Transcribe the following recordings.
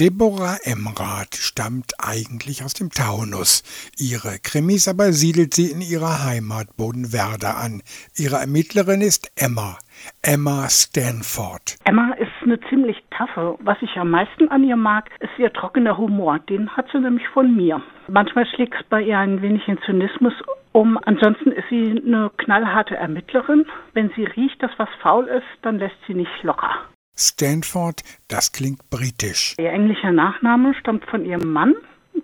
Deborah Emrath stammt eigentlich aus dem Taunus. Ihre Krimis aber siedelt sie in ihrer Heimat Bodenwerder an. Ihre Ermittlerin ist Emma. Emma Stanford. Emma ist eine ziemlich taffe. Was ich am meisten an ihr mag, ist ihr trockener Humor. Den hat sie nämlich von mir. Manchmal schlägt es bei ihr ein wenig in Zynismus um. Ansonsten ist sie eine knallharte Ermittlerin. Wenn sie riecht, dass was faul ist, dann lässt sie nicht locker. Stanford, das klingt britisch. Ihr englischer Nachname stammt von ihrem Mann.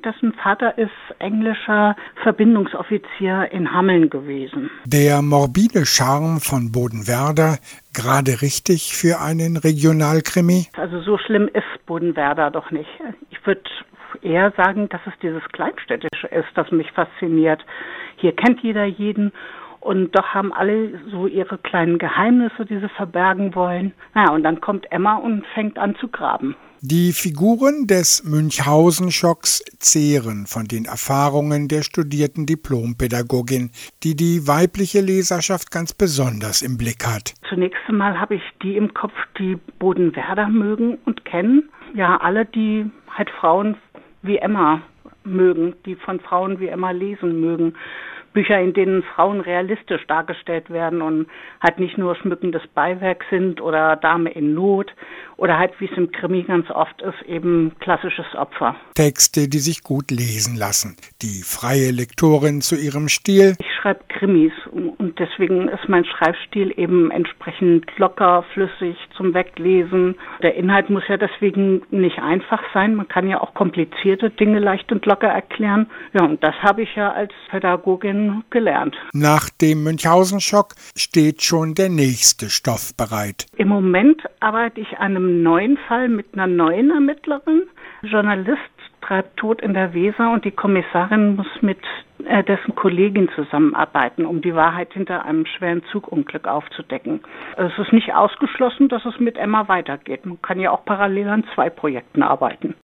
Dessen Vater ist englischer Verbindungsoffizier in Hameln gewesen. Der morbide Charme von Bodenwerder, gerade richtig für einen Regionalkrimi? Also so schlimm ist Bodenwerder doch nicht. Ich würde eher sagen, dass es dieses Kleinstädtische ist, das mich fasziniert. Hier kennt jeder jeden und doch haben alle so ihre kleinen Geheimnisse, die sie verbergen wollen. Naja, und dann kommt Emma und fängt an zu graben. Die Figuren des Münchhausen-Schocks zehren von den Erfahrungen der studierten Diplompädagogin, die die weibliche Leserschaft ganz besonders im Blick hat. Zunächst einmal habe ich die im Kopf, die Bodenwerder mögen und kennen. Ja, alle, die halt Frauen wie Emma mögen, die von Frauen wie Emma lesen mögen. Bücher, in denen Frauen realistisch dargestellt werden und halt nicht nur schmückendes Beiwerk sind oder Dame in Not oder halt, wie es im Krimi ganz oft ist, eben klassisches Opfer. Texte, die sich gut lesen lassen. Die freie Lektorin zu ihrem Stil. Ich schreibe Krimis und deswegen ist mein Schreibstil eben entsprechend locker, flüssig zum Weglesen. Der Inhalt muss ja deswegen nicht einfach sein. Man kann ja auch komplizierte Dinge leicht und locker erklären. Ja, und das habe ich ja als Pädagogin gelernt. Nach dem Münchhausen-Schock steht schon der nächste Stoff bereit. Im Moment arbeite ich an einem neuen Fall mit einer neuen Ermittlerin. Journalist treibt Tod in der Weser und die Kommissarin muss mit dessen Kollegin zusammenarbeiten, um die Wahrheit hinter einem schweren Zugunglück aufzudecken. Es ist nicht ausgeschlossen, dass es mit Emma weitergeht. Man kann ja auch parallel an zwei Projekten arbeiten.